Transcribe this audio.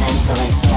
Mental